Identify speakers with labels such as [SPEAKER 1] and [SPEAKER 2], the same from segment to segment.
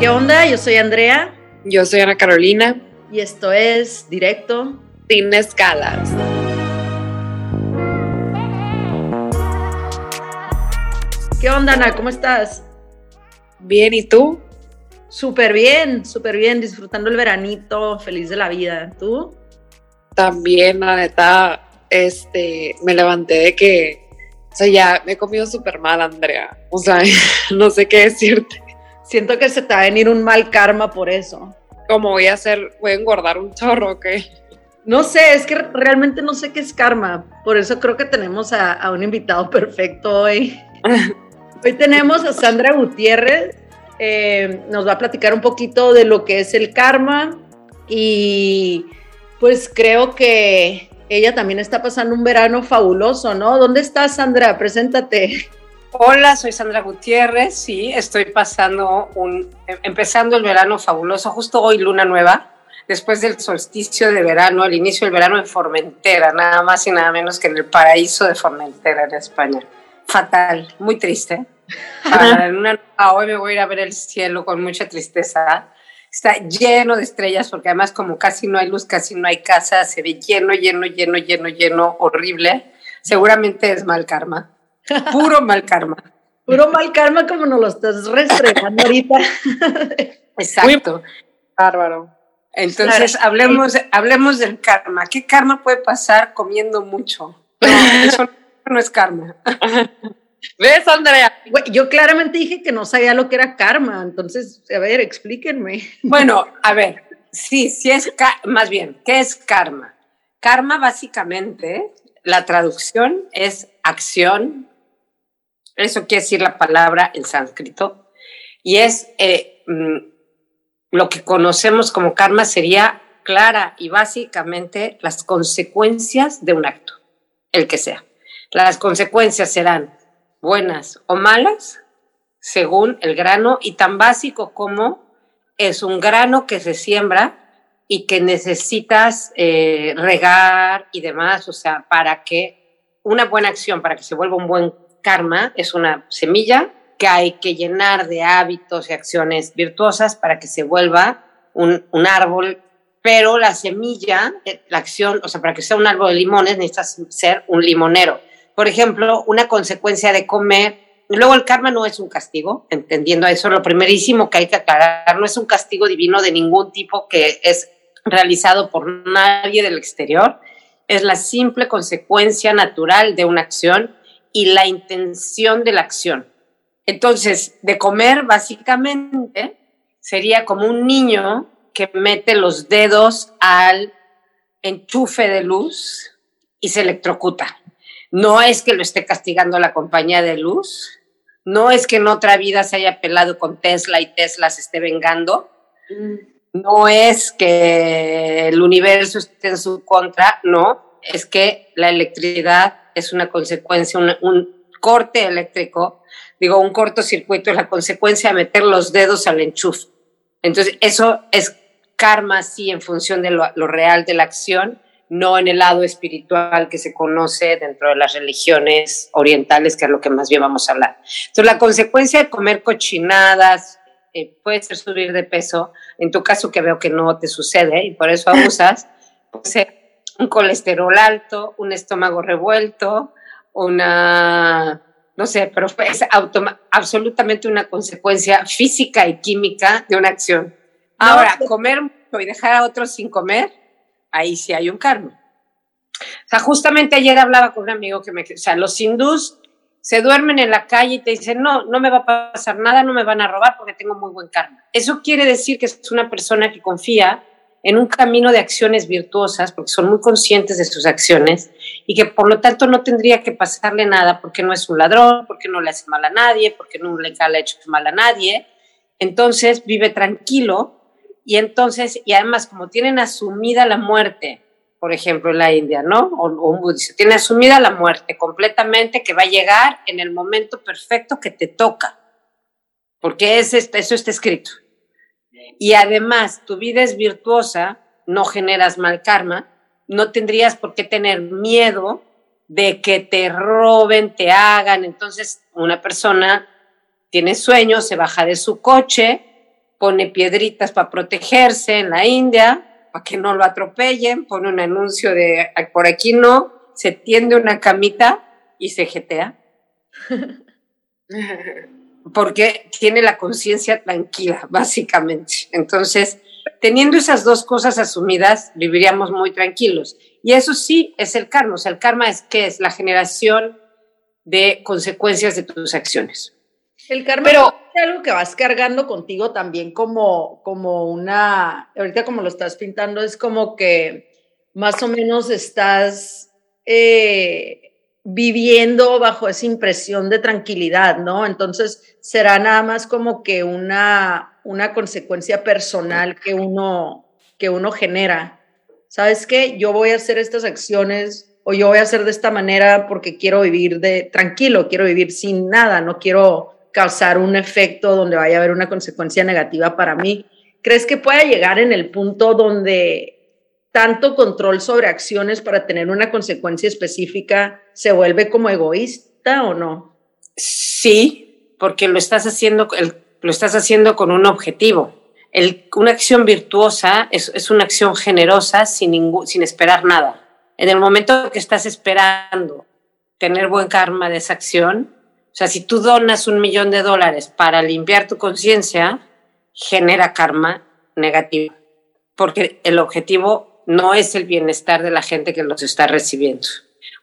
[SPEAKER 1] ¿Qué onda? Yo soy Andrea.
[SPEAKER 2] Yo soy Ana Carolina.
[SPEAKER 1] Y esto es Directo.
[SPEAKER 2] Sin escalas.
[SPEAKER 1] ¿Qué onda, Ana? ¿Cómo estás?
[SPEAKER 2] Bien, ¿y tú?
[SPEAKER 1] Súper bien, súper bien, disfrutando el veranito, feliz de la vida. ¿Tú?
[SPEAKER 2] También, la neta, este, me levanté de que, o sea, ya me he comido súper mal, Andrea. O sea, no sé qué decirte.
[SPEAKER 1] Siento que se te va a venir un mal karma por eso.
[SPEAKER 2] ¿Cómo voy a hacer? ¿Voy a engordar un chorro o qué?
[SPEAKER 1] No sé, es que realmente no sé qué es karma. Por eso creo que tenemos a, un invitado perfecto hoy. hoy tenemos a Sandra Gutiérrez. Eh, nos va a platicar un poquito de lo que es el karma y pues creo que ella también está pasando un verano fabuloso, ¿no? ¿Dónde estás, Sandra? Preséntate.
[SPEAKER 3] Hola, soy Sandra Gutiérrez. Sí, estoy pasando un, empezando el verano fabuloso. Justo hoy, luna nueva, después del solsticio de verano, el inicio del verano en Formentera, nada más y nada menos que en el paraíso de Formentera, en España. Fatal, muy triste. hoy me voy a ir a ver el cielo con mucha tristeza está lleno de estrellas porque además como casi no hay luz, casi no hay casa, se ve lleno, lleno, lleno, lleno, lleno, horrible. Seguramente es mal karma, puro mal karma.
[SPEAKER 1] Puro mal karma como nos lo estás restregando ahorita.
[SPEAKER 3] Exacto. bárbaro. Entonces, hablemos, hablemos del karma. ¿Qué karma puede pasar comiendo mucho? No, eso no es karma.
[SPEAKER 2] ¿Ves, Andrea?
[SPEAKER 1] Yo claramente dije que no sabía lo que era karma, entonces, a ver, explíquenme.
[SPEAKER 3] Bueno, a ver, sí, sí es, más bien, ¿qué es karma? Karma básicamente, la traducción es acción, eso quiere decir la palabra en sánscrito, y es eh, mm, lo que conocemos como karma sería clara y básicamente las consecuencias de un acto, el que sea. Las consecuencias serán buenas o malas según el grano y tan básico como es un grano que se siembra y que necesitas eh, regar y demás, o sea, para que una buena acción, para que se vuelva un buen karma, es una semilla que hay que llenar de hábitos y acciones virtuosas para que se vuelva un, un árbol, pero la semilla, eh, la acción, o sea, para que sea un árbol de limones necesitas ser un limonero por ejemplo, una consecuencia de comer. Luego el karma no es un castigo, entendiendo eso, lo primerísimo que hay que aclarar, no es un castigo divino de ningún tipo que es realizado por nadie del exterior, es la simple consecuencia natural de una acción y la intención de la acción. Entonces, de comer básicamente sería como un niño que mete los dedos al enchufe de luz y se electrocuta. No es que lo esté castigando la compañía de luz, no es que en otra vida se haya pelado con Tesla y Tesla se esté vengando, no es que el universo esté en su contra, no, es que la electricidad es una consecuencia, un, corte eléctrico, digo, un cortocircuito es la consecuencia de meter los dedos al enchufe. Entonces, eso es karma, sí, en función de lo real de la acción no en el lado espiritual que se conoce dentro de las religiones orientales, que es lo que más bien vamos a hablar. Entonces, la consecuencia de comer cochinadas eh, puede ser subir de peso, en tu caso que veo que no te sucede y por eso abusas, puede ser un colesterol alto, un estómago revuelto, una, no sé, pero es absolutamente una consecuencia física y química de una acción. Ahora, comer mucho y dejar a otros sin comer, ahí sí hay un karma. O sea, justamente ayer hablaba con un amigo que me, o sea, los hindús se duermen en la calle y te dicen, no, no me va a pasar nada, no me van a robar porque tengo muy buen karma. Eso quiere decir que es una persona que confía en un camino de acciones virtuosas, porque son muy conscientes de sus acciones y que por lo tanto no tendría que pasarle nada porque no es un ladrón, porque no le hace mal a nadie, porque no le ha hecho mal a nadie. Entonces vive tranquilo y entonces, y además como tienen asumida la muerte, por ejemplo, en la India, ¿no? O, un budista, tiene asumida la muerte completamente que va a llegar en el momento perfecto que te toca, porque es, eso está escrito. Y además, tu vida es virtuosa, no generas mal karma, no tendrías por qué tener miedo de que te roben, te hagan. Entonces, una persona tiene sueño, se baja de su coche, pone piedritas para protegerse en la India, para que no lo atropellen, pone un anuncio de por aquí no, se tiende una camita y se jetea. Porque tiene la conciencia tranquila, básicamente. Entonces, teniendo esas dos cosas asumidas, viviríamos muy tranquilos. Y eso sí es el karma. O sea, el karma es que es la generación de consecuencias de tus acciones.
[SPEAKER 1] El karma Pero, es algo que vas cargando contigo también como, como una, ahorita como lo estás pintando, es como que más o menos estás eh, viviendo bajo esa impresión de tranquilidad, ¿no? Entonces será nada más como que una, una consecuencia personal que uno, que uno genera. ¿Sabes qué? Yo voy a hacer estas acciones o yo voy a hacer de esta manera porque quiero vivir de tranquilo, quiero vivir sin nada, no quiero causar un efecto donde vaya a haber una consecuencia negativa para mí. ¿Crees que pueda llegar en el punto donde tanto control sobre acciones para tener una consecuencia específica se vuelve como egoísta o no?
[SPEAKER 3] Sí, porque lo estás haciendo, lo estás haciendo con un objetivo. Una acción virtuosa es, una acción generosa sin, sin esperar nada. En el momento que estás esperando tener buen karma de esa acción, o sea, si tú donas un millón de dólares para limpiar tu conciencia, genera karma negativo, porque el objetivo no es el bienestar de la gente que los está recibiendo.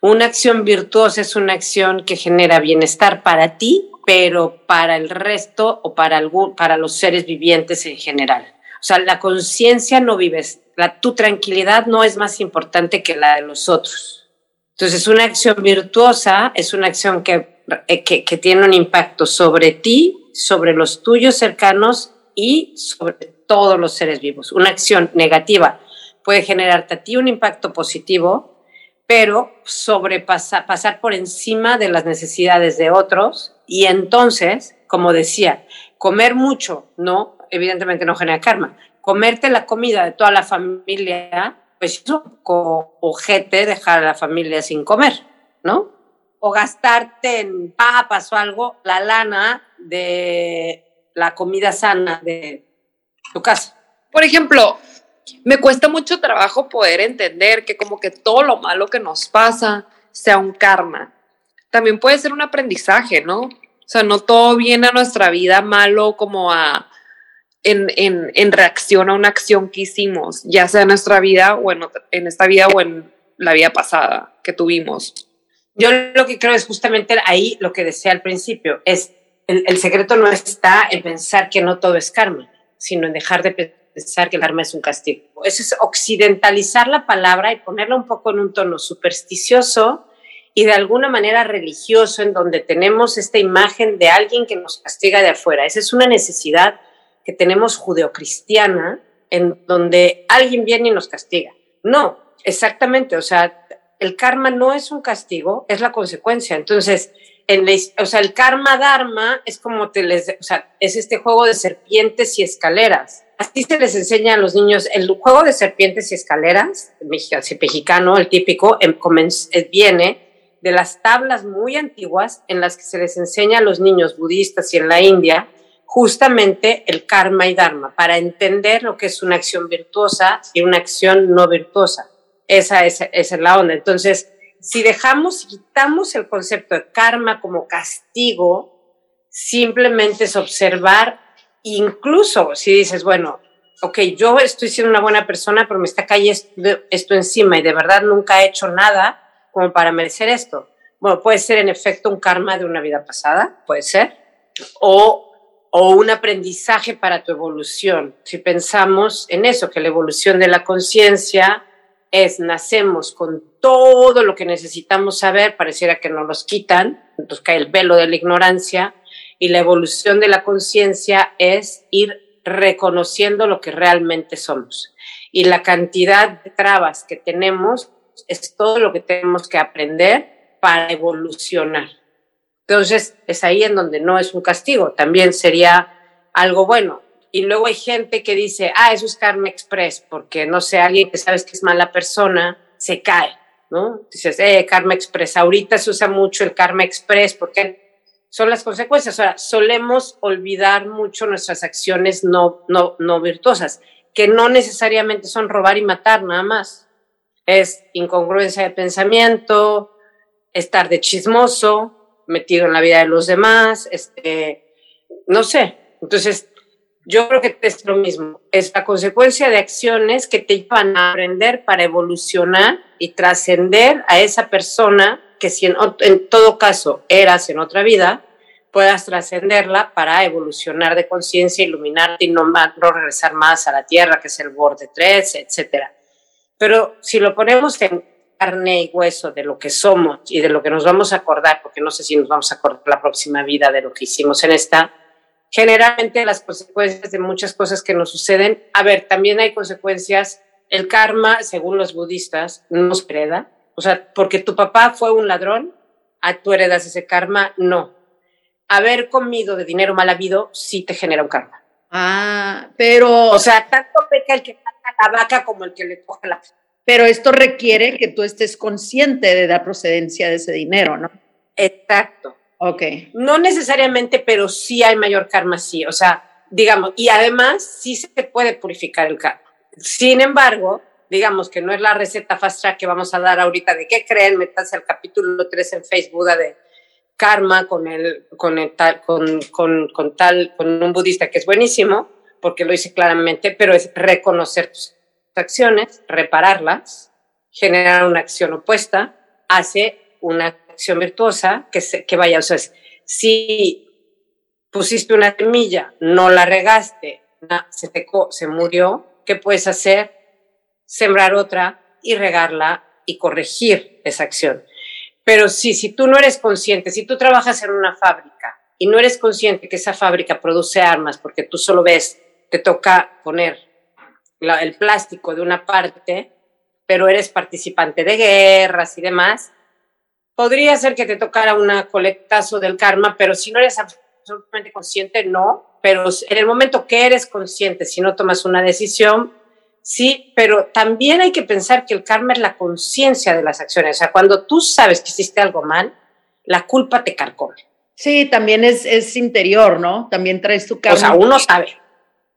[SPEAKER 3] Una acción virtuosa es una acción que genera bienestar para ti, pero para el resto o para, algún, para los seres vivientes en general. O sea, la conciencia no vives, la, tu tranquilidad no es más importante que la de los otros. Entonces, una acción virtuosa es una acción que eh, que, tiene un impacto sobre ti, sobre los tuyos cercanos y sobre todos los seres vivos. Una acción negativa puede generarte a ti un impacto positivo, pero sobrepasar pasar por encima de las necesidades de otros y entonces, como decía, comer mucho, no, evidentemente no genera karma. Comerte la comida de toda la familia, pues es un poco ojete dejar a la familia sin comer, ¿no? o gastarte en papas o algo la lana de la comida sana de tu casa.
[SPEAKER 2] Por ejemplo, me cuesta mucho trabajo poder entender que como que todo lo malo que nos pasa sea un karma. También puede ser un aprendizaje, ¿no? O sea, no todo viene a nuestra vida malo como a en, en, en reacción a una acción que hicimos, ya sea en nuestra vida o en, esta vida o en la vida pasada que tuvimos.
[SPEAKER 3] Yo lo que creo es justamente ahí lo que decía al principio, es el, secreto no está en pensar que no todo es karma, sino en dejar de pensar que el karma es un castigo. Eso es occidentalizar la palabra y ponerla un poco en un tono supersticioso y de alguna manera religioso, en donde tenemos esta imagen de alguien que nos castiga de afuera. Esa es una necesidad que tenemos judeocristiana, en donde alguien viene y nos castiga. No, exactamente, o sea, el karma no es un castigo, es la consecuencia. Entonces, en o sea, el karma dharma es como te es este juego de serpientes y escaleras. Así se les enseña a los niños el juego de serpientes y escaleras, mexicano, el típico, eh, viene de las tablas muy antiguas en las que se les enseña a los niños budistas y en la India justamente el karma y dharma para entender lo que es una acción virtuosa y una acción no virtuosa. Esa es, la onda. Entonces, si dejamos, quitamos el concepto de karma como castigo, simplemente es observar, incluso si dices, bueno, ok, yo estoy siendo una buena persona, pero me está cayendo esto encima y de verdad nunca he hecho nada como para merecer esto. Bueno, puede ser en efecto un karma de una vida pasada, puede ser, o, o un aprendizaje para tu evolución. Si pensamos en eso, que la evolución de la conciencia es nacemos con todo lo que necesitamos saber, pareciera que nos los quitan, entonces cae el velo de la ignorancia, y la evolución de la conciencia es ir reconociendo lo que realmente somos. Y la cantidad de trabas que tenemos es todo lo que tenemos que aprender para evolucionar. Entonces, es ahí en donde no es un castigo, también sería algo bueno. Y luego hay gente que dice, ah, eso es Karma Express, porque no sé, alguien que sabes que es mala persona, se cae, ¿no? Dices, eh, Karma Express, ahorita se usa mucho el Karma Express, porque, son las consecuencias. Ahora, solemos olvidar mucho nuestras acciones no, no, no virtuosas, que no necesariamente son robar y matar nada más. Es incongruencia de pensamiento, estar de chismoso, metido en la vida de los demás, este, no sé. Entonces, yo creo que es lo mismo. Es la consecuencia de acciones que te llevan a aprender para evolucionar y trascender a esa persona que si en, en, todo caso eras en otra vida, puedas trascenderla para evolucionar de conciencia, iluminarte y no, no, regresar más a la tierra, que es el borde 3, etc. Pero si lo ponemos en carne y hueso de lo que somos y de lo que nos vamos a acordar, porque no sé si nos vamos a acordar la próxima vida de lo que hicimos en esta, generalmente las consecuencias de muchas cosas que nos suceden, a ver, también hay consecuencias, el karma, según los budistas, no se hereda, o sea, porque tu papá fue un ladrón, tú heredas ese karma, no. Haber comido de dinero mal habido sí te genera un karma.
[SPEAKER 1] Ah, pero...
[SPEAKER 3] O sea, tanto peca el que mata la vaca como el que le coge la...
[SPEAKER 1] Pero esto requiere que tú estés consciente de la procedencia de ese dinero, ¿no?
[SPEAKER 3] Exacto.
[SPEAKER 1] Ok.
[SPEAKER 3] No necesariamente, pero sí hay mayor karma, sí. O sea, digamos, y además sí se puede purificar el karma. Sin embargo, digamos que no es la receta fast track que vamos a dar ahorita de qué creen, metas al capítulo 3 en Facebook de karma con el, con tal, con, con, con tal, con un budista que es buenísimo, porque lo dice claramente, pero es reconocer tus acciones, repararlas, generar una acción opuesta, hace una acción virtuosa que, se, que vaya, o sea, si pusiste una semilla, no la regaste, se secó, se murió, ¿qué puedes hacer? Sembrar otra y regarla y corregir esa acción. Pero sí, si tú no eres consciente, si tú trabajas en una fábrica y no eres consciente que esa fábrica produce armas porque tú solo ves, te toca poner el plástico de una parte, pero eres participante de guerras y demás, podría ser que te tocara un colectazo del karma, pero si no eres absolutamente consciente, no. Pero en el momento que eres consciente, si no tomas una decisión, sí, pero también hay que pensar que el karma es la conciencia de las acciones. O sea, cuando tú sabes que hiciste algo mal, la culpa te carcome.
[SPEAKER 1] Sí, también es, es interior, ¿no? También traes tu karma.
[SPEAKER 3] O sea, uno sabe.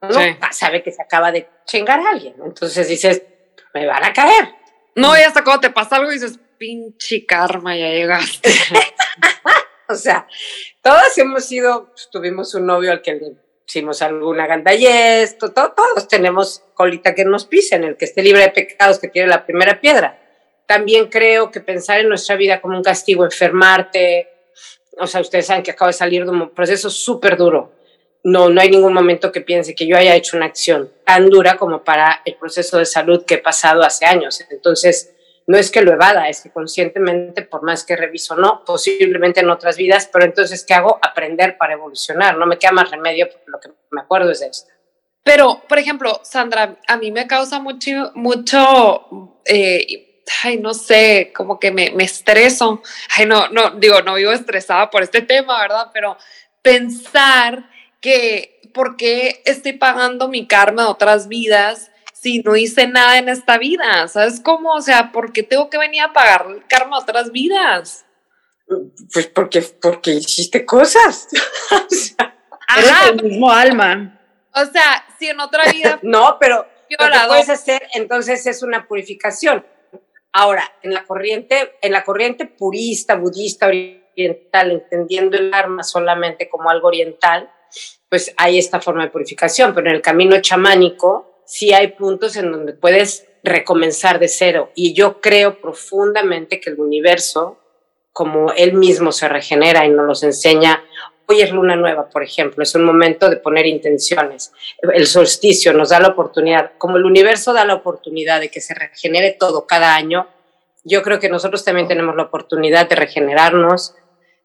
[SPEAKER 3] Uno sí. sabe que se acaba de chingar a alguien. Entonces dices, me van a caer.
[SPEAKER 2] No, y hasta cuando te pasa algo dices, pinche karma, ya llegaste.
[SPEAKER 3] o sea, todas hemos sido, pues, tuvimos un novio al que le hicimos alguna gandallez, to, to, todos tenemos colita que nos pisen, el que esté libre de pecados, que tiene la primera piedra. También creo que pensar en nuestra vida como un castigo, enfermarte, o sea, ustedes saben que acabo de salir de un proceso súper duro. No, no hay ningún momento que piense que yo haya hecho una acción tan dura como para el proceso de salud que he pasado hace años. Entonces, no es que lo evada, es que conscientemente, por más que reviso, no, posiblemente en otras vidas, pero entonces, ¿qué hago? Aprender para evolucionar, no me queda más remedio porque lo que me acuerdo es esto.
[SPEAKER 2] Pero, por ejemplo, Sandra, a mí me causa mucho, mucho, eh, ay, no sé, como que me, me estreso, ay, no, no, digo, no vivo estresada por este tema, ¿verdad? Pero pensar que, ¿por qué estoy pagando mi karma de otras vidas? Si no hice nada en esta vida? ¿Sabes cómo? O sea, ¿por qué tengo que venir a pagar el karma a otras vidas?
[SPEAKER 3] Pues porque, porque hiciste cosas.
[SPEAKER 1] o sea, eres el mismo alma.
[SPEAKER 2] O sea, si en otra vida.
[SPEAKER 3] no, pero lo que puedes hacer, entonces es una purificación. Ahora, en la corriente, en la corriente purista, budista, oriental, entendiendo el karma solamente como algo oriental, pues hay esta forma de purificación, pero en el camino chamánico, sí hay puntos en donde puedes recomenzar de cero. Y yo creo profundamente que el universo, como él mismo se regenera y nos los enseña, hoy es luna nueva, por ejemplo, es un momento de poner intenciones. El solsticio nos da la oportunidad, como el universo da la oportunidad de que se regenere todo cada año, yo creo que nosotros también tenemos la oportunidad de regenerarnos,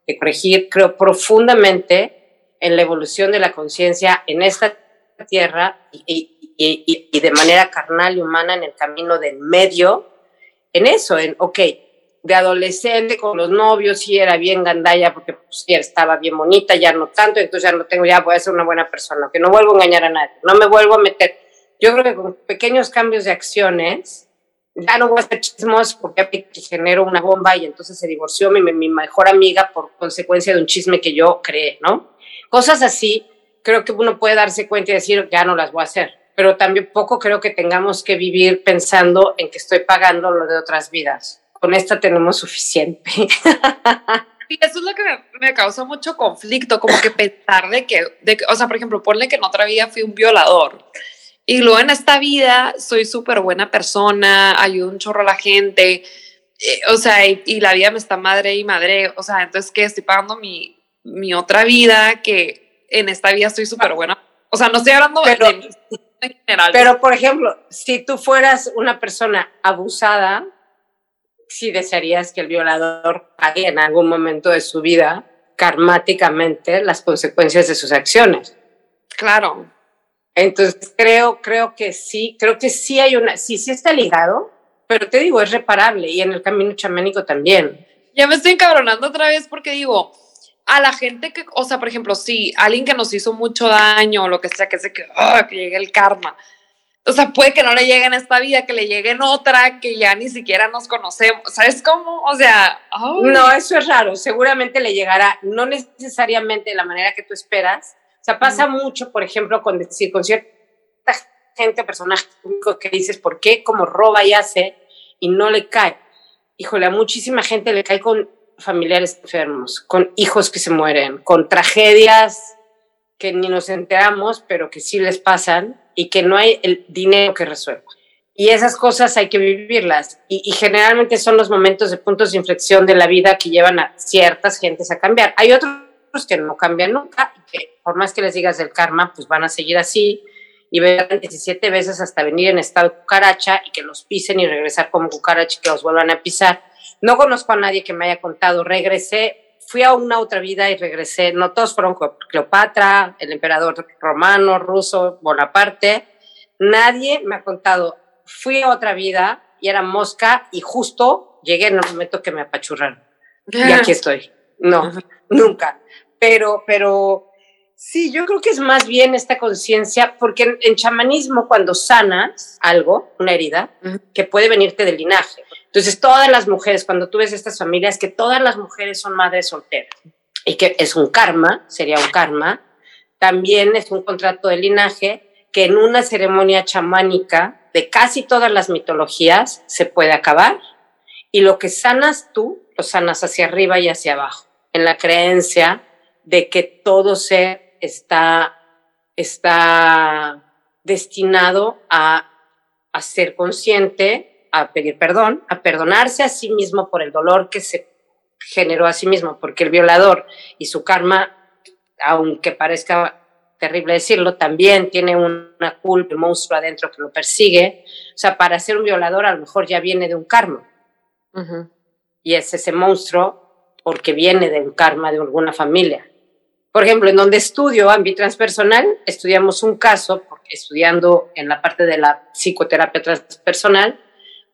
[SPEAKER 3] de corregir. Creo profundamente en la evolución de la conciencia en esta tierra y, y, y, de manera carnal y humana en el camino del medio, en eso, en, ok, de adolescente con los novios, sí era bien gandalla porque pues, sí estaba bien bonita, ya no tanto, entonces ya no tengo, ya voy a ser una buena persona, que no vuelvo a engañar a nadie, no me vuelvo a meter. Yo creo que con pequeños cambios de acciones ya no voy a hacer chismos porque genero una bomba y entonces se divorció mi, mi mejor amiga por consecuencia de un chisme que yo creé, ¿no? Cosas así, creo que uno puede darse cuenta y decir, ya no las voy a hacer, pero también poco creo que tengamos que vivir pensando en que estoy pagando lo de otras vidas. Con esta tenemos suficiente.
[SPEAKER 2] Y eso es lo que me, causa mucho conflicto, como que pensar de que, de o sea, por ejemplo, ponle que en otra vida fui un violador y luego en esta vida soy súper buena persona, ayudo un chorro a la gente, eh, o sea, y, la vida me está madre y madre, o sea, entonces que estoy pagando mi, mi otra vida, que en esta vida estoy súper buena. O sea, no estoy hablando
[SPEAKER 3] pero, de, en general. Pero, por ejemplo, si tú fueras una persona abusada, si desearías que el violador pague en algún momento de su vida karmáticamente las consecuencias de sus acciones.
[SPEAKER 2] Claro.
[SPEAKER 3] Entonces creo, creo que sí, creo que sí hay una, sí, sí está ligado, pero te digo, es reparable y en el camino chamánico también.
[SPEAKER 2] Ya me estoy encabronando otra vez porque digo, a la gente que, o sea, por ejemplo, sí, alguien que nos hizo mucho daño o lo que sea, que sé que, que llegue el karma o sea, puede que no le llegue en esta vida, que le llegue en otra, que ya ni siquiera nos conocemos. ¿Sabes cómo? O sea,
[SPEAKER 3] no, eso es raro. Seguramente le llegará, no necesariamente de la manera que tú esperas. O sea, pasa mucho, por ejemplo, con decir con cierta gente, personaje público que dices, ¿por qué? Como roba y hace y no le cae. Híjole, a muchísima gente le cae con familiares enfermos, con hijos que se mueren, con tragedias que ni nos enteramos, pero que sí les pasan y que no hay el dinero que resuelva. Y esas cosas hay que vivirlas. Y, generalmente son los momentos de puntos de inflexión de la vida que llevan a ciertas gentes a cambiar. Hay otros que no cambian nunca y que por más que les digas del karma, pues van a seguir así y ver 17 veces hasta venir en estado cucaracha y que los pisen y regresar como cucaracha y que los vuelvan a pisar. No conozco a nadie que me haya contado, regresé fui a una otra vida y regresé. No todos fueron Cleopatra, el emperador romano, ruso, Bonaparte. Nadie me ha contado, fui a otra vida y era mosca y justo llegué en el momento que me apachurraron. Y aquí estoy. No, nunca. Pero, pero sí, yo creo que es más bien esta conciencia, porque en, chamanismo cuando sanas algo, una herida, que puede venirte del linaje, entonces, todas las mujeres, cuando tú ves estas familias, que todas las mujeres son madres solteras y que es un karma, sería un karma, también es un contrato de linaje que en una ceremonia chamánica de casi todas las mitologías se puede acabar y lo que sanas tú, lo sanas hacia arriba y hacia abajo, en la creencia de que todo ser está, está destinado a, a ser consciente a pedir perdón, a perdonarse a sí mismo por el dolor que se generó a sí mismo, porque el violador y su karma, aunque parezca terrible decirlo, también tiene una culpa, un monstruo adentro que lo persigue. O sea, para ser un violador a lo mejor ya viene de un karma. Y es ese monstruo porque viene de un karma de alguna familia. Por ejemplo, en donde estudio ámbito transpersonal, estudiamos un caso, porque estudiando en la parte de la psicoterapia transpersonal,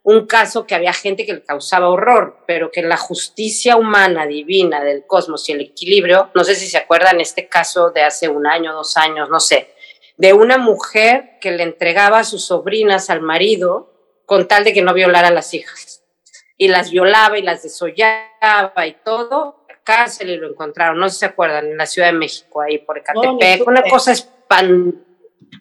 [SPEAKER 3] un caso que había gente que le causaba horror, pero que la justicia humana, divina del cosmos y el equilibrio, no sé si se acuerdan este caso de hace un año, dos años, no sé, de una mujer que le entregaba a sus sobrinas al marido con tal de que no violara a las hijas. Y las violaba y las desollaba y todo, cárcel y lo encontraron, no sé si se acuerdan, en la Ciudad de México, ahí por Ecatepec, una cosa espan...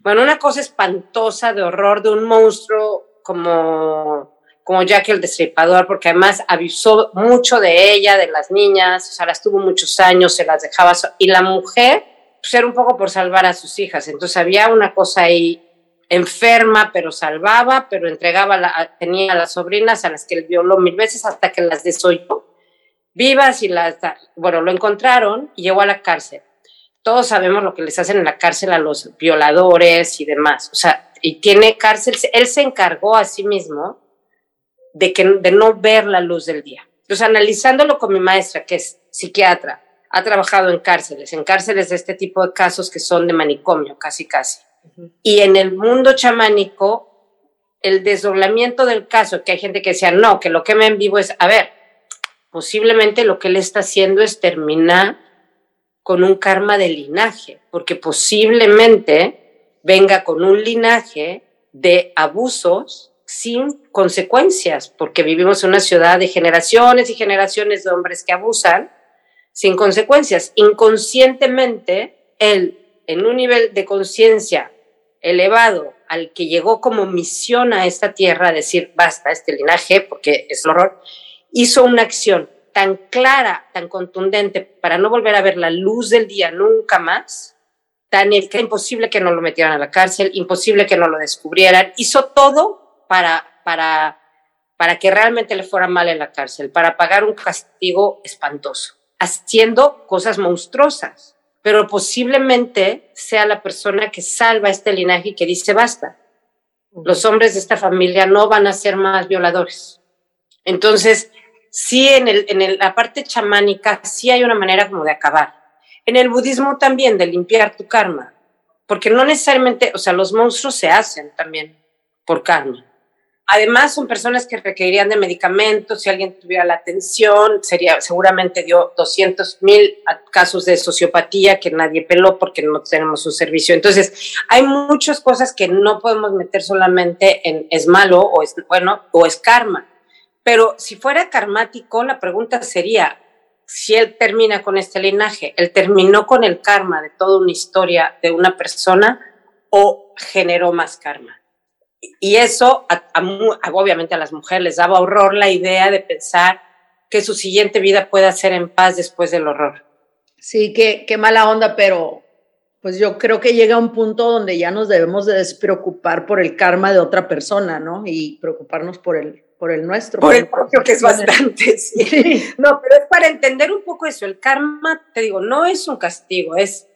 [SPEAKER 3] bueno, una cosa espantosa de horror de un monstruo como, como Jack el Destripador, porque además avisó mucho de ella, de las niñas, o sea, las tuvo muchos años, se las dejaba, y la mujer, pues era un poco por salvar a sus hijas, entonces había una cosa ahí enferma, pero salvaba, pero entregaba, la, tenía a las sobrinas a las que él violó mil veces hasta que las desoyó vivas y las, bueno, lo encontraron y llegó a la cárcel. Todos sabemos lo que les hacen en la cárcel a los violadores y demás. O sea, y tiene cárcel, él se encargó a sí mismo de, que, de no ver la luz del día. Entonces, analizándolo con mi maestra, que es psiquiatra, ha trabajado en cárceles, en cárceles de este tipo de casos que son de manicomio, casi casi. Y en el mundo chamánico, el desdoblamiento del caso, que hay gente que decía, no, que lo que me en vivo es, a ver, posiblemente lo que él está haciendo es terminar con un karma de linaje, porque posiblemente venga con un linaje de abusos sin consecuencias, porque vivimos en una ciudad de generaciones y generaciones de hombres que abusan sin consecuencias. Inconscientemente, él, en un nivel de conciencia elevado al que llegó como misión a esta tierra, a decir, basta, este linaje, porque es el horror, hizo una acción tan clara, tan contundente, para no volver a ver la luz del día nunca más, tan imposible que no lo metieran a la cárcel, imposible que no lo descubrieran, hizo todo para, para, para que realmente le fuera mal en la cárcel, para pagar un castigo espantoso, haciendo cosas monstruosas pero posiblemente sea la persona que salva este linaje y que dice basta. Los hombres de esta familia no van a ser más violadores. Entonces, sí, en, el, en la parte chamánica, sí hay una manera como de acabar. En el budismo también, de limpiar tu karma. Porque no necesariamente, o sea, los monstruos se hacen también por karma. Además, son personas que requerirían de medicamentos. Si alguien tuviera la atención, sería, seguramente dio 200 mil casos de sociopatía que nadie peló porque no tenemos un servicio. Entonces, hay muchas cosas que no podemos meter solamente en es malo o es bueno o es karma. Pero si fuera karmático, la pregunta sería, si él termina con este linaje, él terminó con el karma de toda una historia de una persona o generó más karma y eso, obviamente a las mujeres les daba horror la idea de pensar que su siguiente vida pueda ser en paz después del horror.
[SPEAKER 1] Sí, qué, qué mala onda, pero pues yo creo que llega un punto donde ya nos debemos de despreocupar por el karma de otra persona, ¿no? Y preocuparnos por el, por el nuestro.
[SPEAKER 3] Por, el propio, que es bastante, sí. No, pero es para entender un poco eso. El karma, te digo, no es un castigo, es,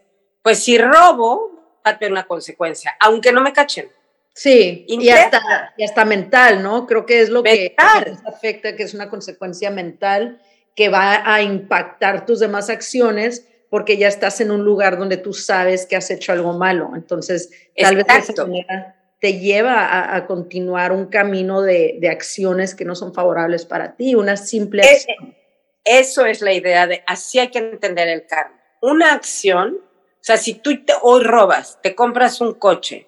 [SPEAKER 3] pues si robo, va a tener una consecuencia, aunque no me cachen.
[SPEAKER 1] Sí, y hasta, y hasta, mental, ¿no? Creo que es lo que, afecta, que es una consecuencia mental que va a impactar tus demás acciones porque ya estás en un lugar donde tú sabes que has hecho algo malo. Entonces, tal vez esa manera te lleva a, continuar un camino de, de, acciones que no son favorables para ti, una simple eh, acción.
[SPEAKER 3] Eso es la idea de, así hay que entender el karma. Una acción, o sea, si tú hoy robas, te compras un coche,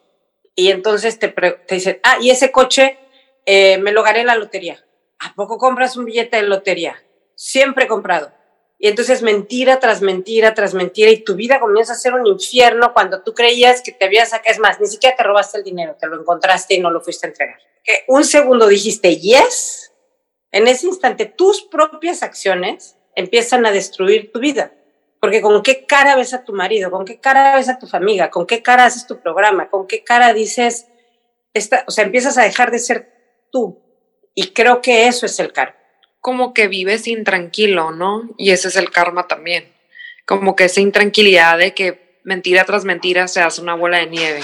[SPEAKER 3] y entonces te, te dicen, ah, y ese coche eh, me lo gané en la lotería. ¿A poco compras un billete de lotería? Siempre he comprado. Y entonces mentira tras mentira tras mentira y tu vida comienza a ser un infierno cuando tú creías que te habías sacado, es más, ni siquiera te robaste el dinero, te lo encontraste y no lo fuiste a entregar. Que un segundo dijiste yes, en ese instante tus propias acciones empiezan a destruir tu vida. Porque con qué cara ves a tu marido, con qué cara ves a tu familia, con qué cara haces tu programa, con qué cara dices, esta, o sea, empiezas a dejar de ser tú. Y creo que eso es el karma.
[SPEAKER 2] Como que vives intranquilo, ¿no? Y ese es el karma también. Como que esa intranquilidad de que mentira tras mentira se hace una bola de nieve.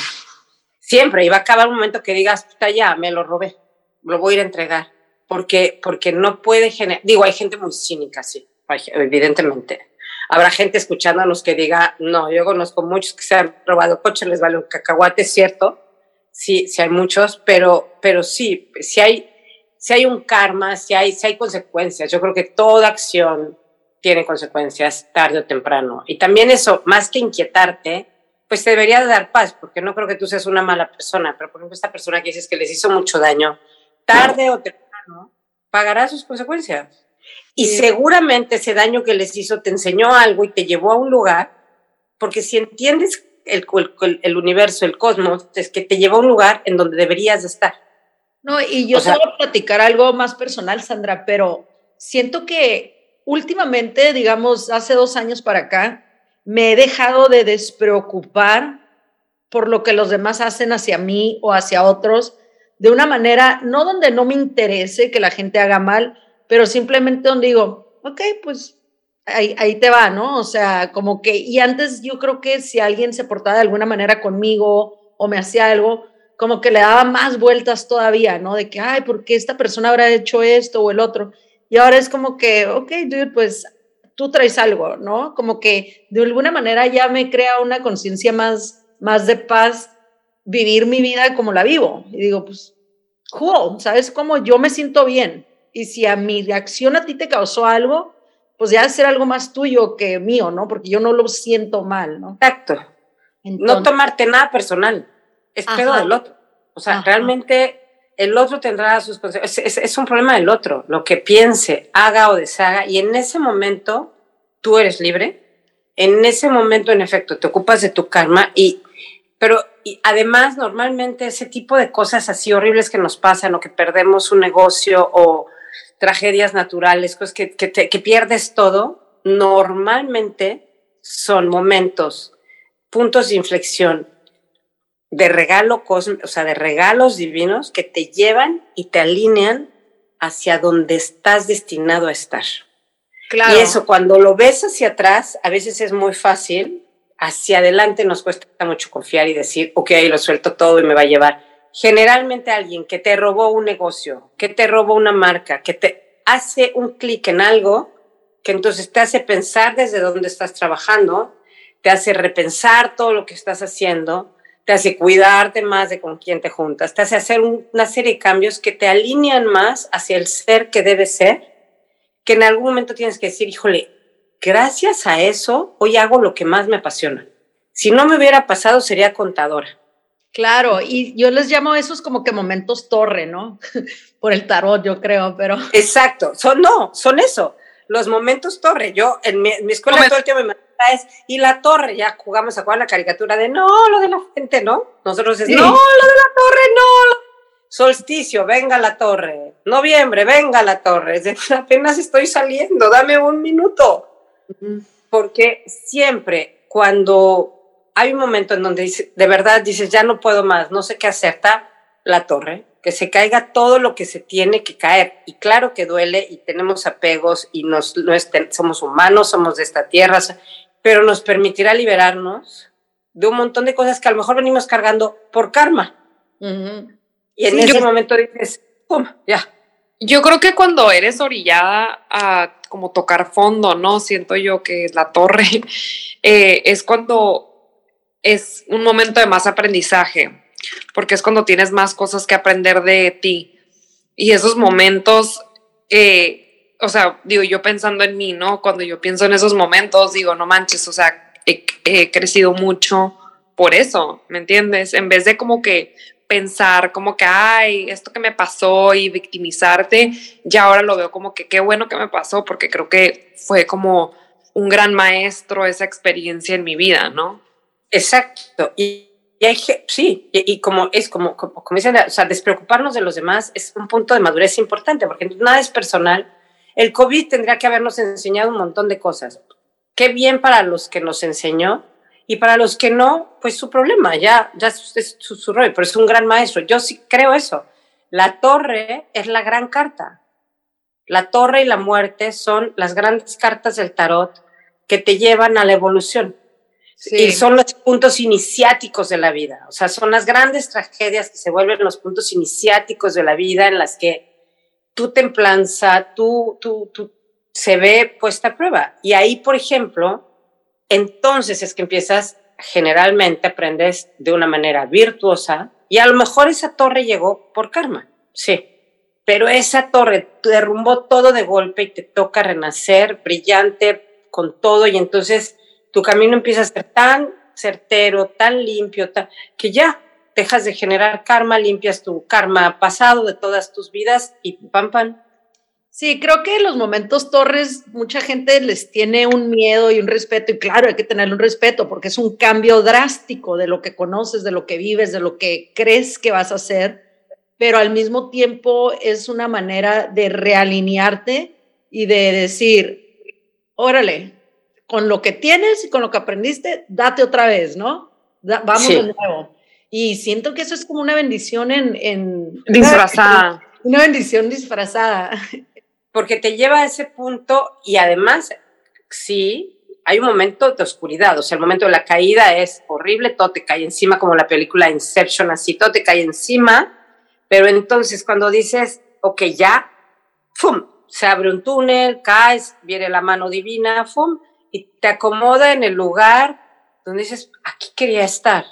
[SPEAKER 3] Siempre, y va a acabar un momento que digas, puta, ya, me lo robé, lo voy a ir a entregar. Porque, porque no puede generar, digo, hay gente muy cínica, sí, evidentemente Habrá gente escuchándonos que diga, no, yo conozco muchos que se han robado coches, les vale un cacahuate, es cierto. Sí, sí hay muchos, pero, pero sí, si hay, si hay un karma, si hay, si hay consecuencias. Yo creo que toda acción tiene consecuencias tarde o temprano. Y también eso, más que inquietarte, pues te debería dar paz, porque no creo que tú seas una mala persona, pero por ejemplo esta persona que dices que les hizo mucho daño, tarde o temprano pagará sus consecuencias. Y seguramente ese daño que les hizo te enseñó algo y te llevó a un lugar, porque si entiendes el, el, universo, el cosmos, es que te lleva a un lugar en donde deberías de estar.
[SPEAKER 1] No, y yo solo platicar algo más personal, Sandra, pero siento que últimamente, digamos, hace dos años para acá, me he dejado de despreocupar por lo que los demás hacen hacia mí o hacia otros, de una manera, no donde no me interese que la gente haga mal, pero simplemente donde digo, ok, pues ahí, ahí te va, ¿no? O sea, como que, y antes yo creo que si alguien se portaba de alguna manera conmigo o me hacía algo, como que le daba más vueltas todavía, ¿no? De que, ay, ¿por qué esta persona habrá hecho esto o el otro? Y ahora es como que, ok, dude, pues tú traes algo, ¿no? Como que de alguna manera ya me crea una conciencia más, más de paz vivir mi vida como la vivo. Y digo, pues, cool, ¿sabes cómo? Yo me siento bien y si a mi reacción a ti te causó algo, pues ya ser algo más tuyo que mío, ¿no? Porque yo no lo siento mal, ¿no?
[SPEAKER 3] Exacto. no tomarte nada personal, es pedo del otro. O sea, realmente el otro tendrá sus consecuencias. Es, es, un problema del otro, lo que piense, haga o deshaga. Y en ese momento tú eres libre. En ese momento, en efecto, te ocupas de tu karma y, pero y además, normalmente ese tipo de cosas así horribles que nos pasan o que perdemos un negocio o tragedias naturales, cosas que, que, que pierdes todo, normalmente son momentos, puntos de inflexión de regalo cósmico, o sea, de regalos divinos que te llevan y te alinean hacia donde estás destinado a estar. Claro. Y eso, cuando lo ves hacia atrás, a veces es muy fácil, hacia adelante nos cuesta mucho confiar y decir, ok, lo suelto todo y me va a llevar. Generalmente alguien que te robó un negocio, que te robó una marca, que te hace un clic en algo, que entonces te hace pensar desde dónde estás trabajando, te hace repensar todo lo que estás haciendo, te hace cuidarte más de con quién te juntas, te hace hacer una serie de cambios que te alinean más hacia el ser que debe ser, que en algún momento tienes que decir, híjole, gracias a eso hoy hago lo que más me apasiona. Si no me hubiera pasado, sería contadora.
[SPEAKER 1] Claro, y yo les llamo esos como que momentos torre, ¿no? Por el tarot, yo creo, pero.
[SPEAKER 3] Exacto, son no, son eso, los momentos torre. Yo en mi, escuela todo el tiempo me es, y la torre, ya jugamos a jugar la caricatura de no, lo de la gente, ¿no? Nosotros es, no, lo de la torre, no. Solsticio, venga la torre. Noviembre, venga la torre. apenas estoy saliendo, dame un minuto. Porque siempre cuando hay un momento en donde de verdad dices, ya no puedo más, no sé qué hacer, está la torre, que se caiga todo lo que se tiene que caer. Y claro que duele y tenemos apegos y nos, no somos humanos, somos de esta tierra pero nos permitirá liberarnos de un montón de cosas que a lo mejor venimos cargando por karma. Y en ese momento dices, ¡pum! Ya.
[SPEAKER 2] Yo creo que cuando eres orillada a como tocar fondo, ¿no? Siento yo que la torre eh, es cuando es un momento de más aprendizaje, porque es cuando tienes más cosas que aprender de ti. Y esos momentos eh, o sea, digo, yo pensando en mí, ¿no? Cuando yo pienso en esos momentos, digo, no manches, o sea, he, crecido mucho por eso, ¿me entiendes? En vez de como que pensar como que, ay, esto que me pasó y victimizarte, ya ahora lo veo como que qué bueno que me pasó, porque creo que fue como un gran maestro esa experiencia en mi vida, ¿no?
[SPEAKER 3] Exacto. Y, hay, sí, y, como es como, como, como dicen, o sea, despreocuparnos de los demás es un punto de madurez importante, porque nada es personal el COVID tendría que habernos enseñado un montón de cosas. Qué bien para los que nos enseñó y para los que no, pues su problema, ya, ya es su, su rollo, pero es un gran maestro. Yo sí creo eso. La torre es la gran carta. La torre y la muerte son las grandes cartas del tarot que te llevan a la evolución. Y son los puntos iniciáticos de la vida. O sea, son las grandes tragedias que se vuelven los puntos iniciáticos de la vida en las que tu templanza, tu, tu, tu, se ve puesta a prueba. Y ahí, por ejemplo, entonces es que empiezas, generalmente aprendes de una manera virtuosa y a lo mejor esa torre llegó por karma, sí, pero esa torre derrumbó todo de golpe y te toca renacer brillante con todo y entonces tu camino empieza a ser tan certero, tan limpio, que ya dejas de generar karma, limpias tu karma pasado de todas tus vidas y pam, pam.
[SPEAKER 1] Sí, creo que los momentos torres, mucha gente les tiene un miedo y un respeto, y claro, hay que tener un respeto porque es un cambio drástico de lo que conoces, de lo que vives, de lo que crees que vas a hacer, pero al mismo tiempo es una manera de realinearte y de decir, órale, con lo que tienes y con lo que aprendiste, date otra vez, ¿no? vamos de nuevo. Y siento que eso es como una bendición en... en
[SPEAKER 2] disfrazada.
[SPEAKER 1] Una bendición disfrazada.
[SPEAKER 3] Porque te lleva a ese punto y además, sí, hay un momento de oscuridad, o sea, el momento de la caída es horrible, todo te cae encima, como la película Inception, así, todo te cae encima, pero entonces cuando dices, ok, ya, ¡fum! Se abre un túnel, caes, viene la mano divina, ¡fum! Y te acomoda en el lugar donde dices, aquí quería estar,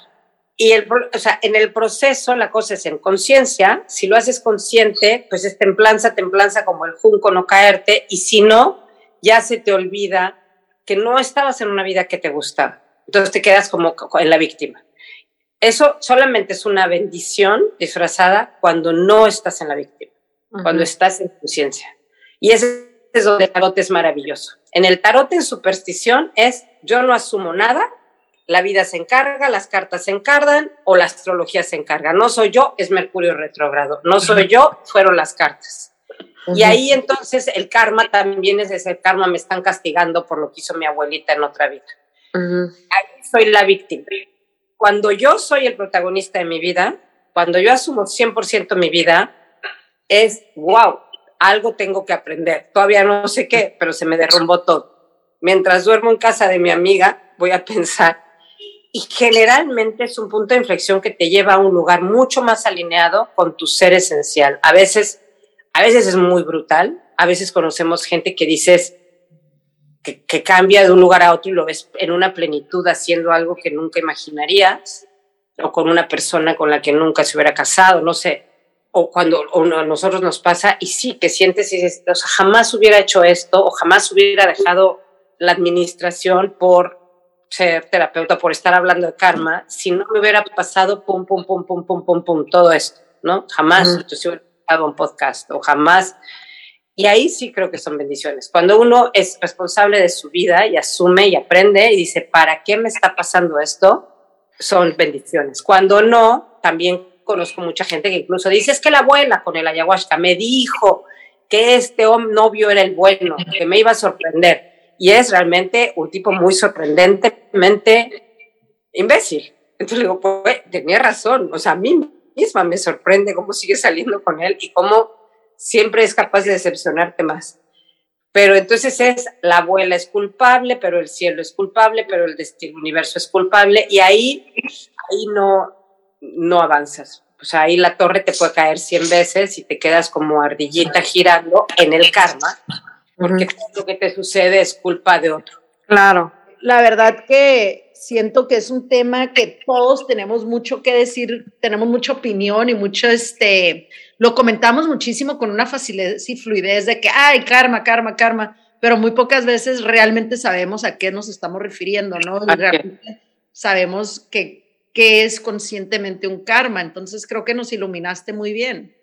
[SPEAKER 3] y el, o sea, en el proceso la cosa es en conciencia, si lo haces consciente, pues es templanza, templanza como el junco, no caerte, y si no, ya se te olvida que no estabas en una vida que te gustaba. Entonces te quedas como en la víctima. Eso solamente es una bendición disfrazada cuando no estás en la víctima, cuando estás en conciencia. Y ese es donde el tarot es maravilloso. En el tarot en superstición es yo no asumo nada, la vida se encarga, las cartas se encargan o la astrología se encarga. No soy yo, es Mercurio retrógrado. No soy yo, fueron las cartas. Y ahí entonces el karma también es ese karma, me están castigando por lo que hizo mi abuelita en otra vida. Ahí soy la víctima. Cuando yo soy el protagonista de mi vida, cuando yo asumo 100% mi vida, es wow, algo tengo que aprender. Todavía no sé qué, pero se me derrumbó todo. Mientras duermo en casa de mi amiga, voy a pensar. Y generalmente es un punto de inflexión que te lleva a un lugar mucho más alineado con tu ser esencial. A veces, a veces es muy brutal. A veces conocemos gente que dices que, que cambia de un lugar a otro y lo ves en una plenitud haciendo algo que nunca imaginarías o con una persona con la que nunca se hubiera casado, no sé o cuando a nosotros nos pasa y sí, que sientes y dices, o sea, jamás hubiera hecho esto o jamás hubiera dejado la administración por ser terapeuta, por estar hablando de karma, si no me hubiera pasado pum, pum, pum, pum, pum, pum, pum, todo esto, ¿no? Jamás -huh. hubiera dado un podcast o jamás. Y ahí sí creo que son bendiciones. Cuando uno es responsable de su vida y asume y aprende y dice, ¿para qué me está pasando esto? Son bendiciones. Cuando no, también conozco mucha gente que incluso dice, es que la abuela con el ayahuasca me dijo que este novio era el bueno, que me iba a sorprender. Y es realmente un tipo muy sorprendentemente imbécil. Entonces le digo, pues tenía razón, o sea, a mí misma me sorprende cómo sigue saliendo con él y cómo siempre es capaz de decepcionarte más. Pero entonces es, la abuela es culpable, pero el cielo es culpable, pero el destino universo es culpable, y ahí, ahí no, no avanzas. O sea, ahí la torre te puede caer 100 veces y te quedas como ardillita girando en el karma, porque todo lo que te sucede es culpa de otro.
[SPEAKER 1] Claro. La verdad que siento que es un tema que todos tenemos mucho que decir, tenemos mucha opinión y mucho, este, lo comentamos muchísimo con una facilidad y fluidez de que, ay, karma, karma, karma, pero muy pocas veces realmente sabemos a qué nos estamos refiriendo, ¿no? Realmente sabemos que qué es conscientemente un karma. Entonces creo que nos iluminaste muy bien.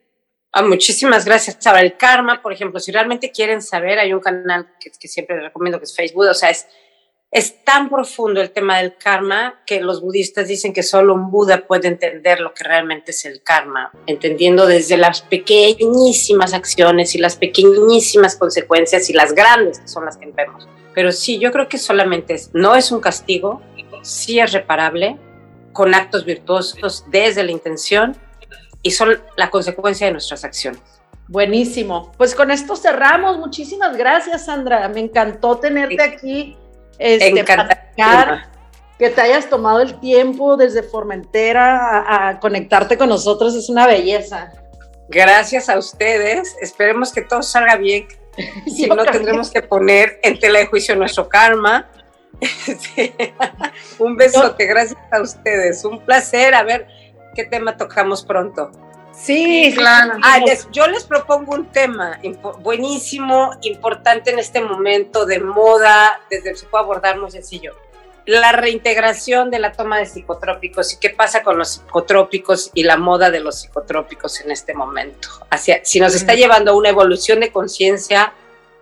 [SPEAKER 3] Ah, muchísimas gracias. Ahora, el karma, por ejemplo, si realmente quieren saber, hay un canal que, siempre les recomiendo que es Facebook, o sea, es, es tan profundo el tema del karma que los budistas dicen que solo un Buda puede entender lo que realmente es el karma, entendiendo desde las pequeñísimas acciones y las pequeñísimas consecuencias y las grandes que son las que vemos. Pero sí, yo creo que solamente es, no es un castigo, sí es reparable, con actos virtuosos desde la intención y son la consecuencia de nuestras acciones.
[SPEAKER 1] Buenísimo. Pues con esto cerramos. Muchísimas gracias, Sandra. Me encantó tenerte aquí. Este, platicar, que te hayas tomado el tiempo desde Formentera a, a, conectarte con nosotros. Es una belleza.
[SPEAKER 3] Gracias a ustedes. Esperemos que todo salga bien. Si no, tendremos que poner en tela de juicio nuestro karma Sí. Un besote, gracias a ustedes. Un placer. A ver qué tema tocamos pronto.
[SPEAKER 1] Sí, claro.
[SPEAKER 3] Ah, les, yo les propongo un tema buenísimo, importante en este momento de moda, desde el que se puede abordar muy sencillo. La reintegración de la toma de psicotrópicos y qué pasa con los psicotrópicos y la moda de los psicotrópicos en este momento. Hacia, si nos está llevando a una evolución de conciencia,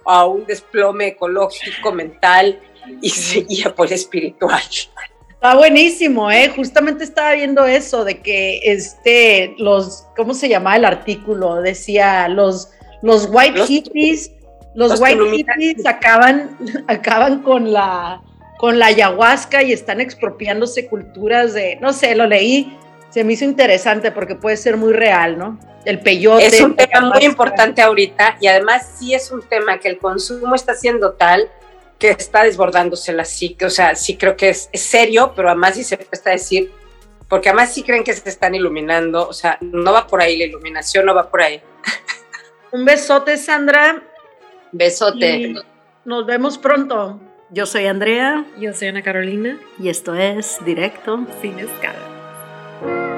[SPEAKER 3] a un desplome ecológico, mental, y seguía por espiritual.
[SPEAKER 1] Está buenísimo, ¿eh? Justamente estaba viendo eso de que este, los, ¿cómo se llamaba el artículo? Decía, los, los white los, hippies, los, los white hippies acaban, acaban con la, con la ayahuasca y están expropiándose culturas de, no sé, lo leí, se me hizo interesante porque puede ser muy real, ¿no? El peyote.
[SPEAKER 3] Es un tema muy importante ahorita y además sí es un tema que el consumo está siendo tal que está desbordándose la psique, o sea, sí creo que es, es, serio, pero además sí se presta a decir, porque además sí creen que se están iluminando, o sea, no va por ahí, la iluminación no va por ahí.
[SPEAKER 1] Un besote, Sandra.
[SPEAKER 3] Besote.
[SPEAKER 1] Y nos vemos pronto. Yo soy Andrea.
[SPEAKER 2] Yo soy Ana Carolina.
[SPEAKER 1] Y esto es Directo
[SPEAKER 2] Sin Escala.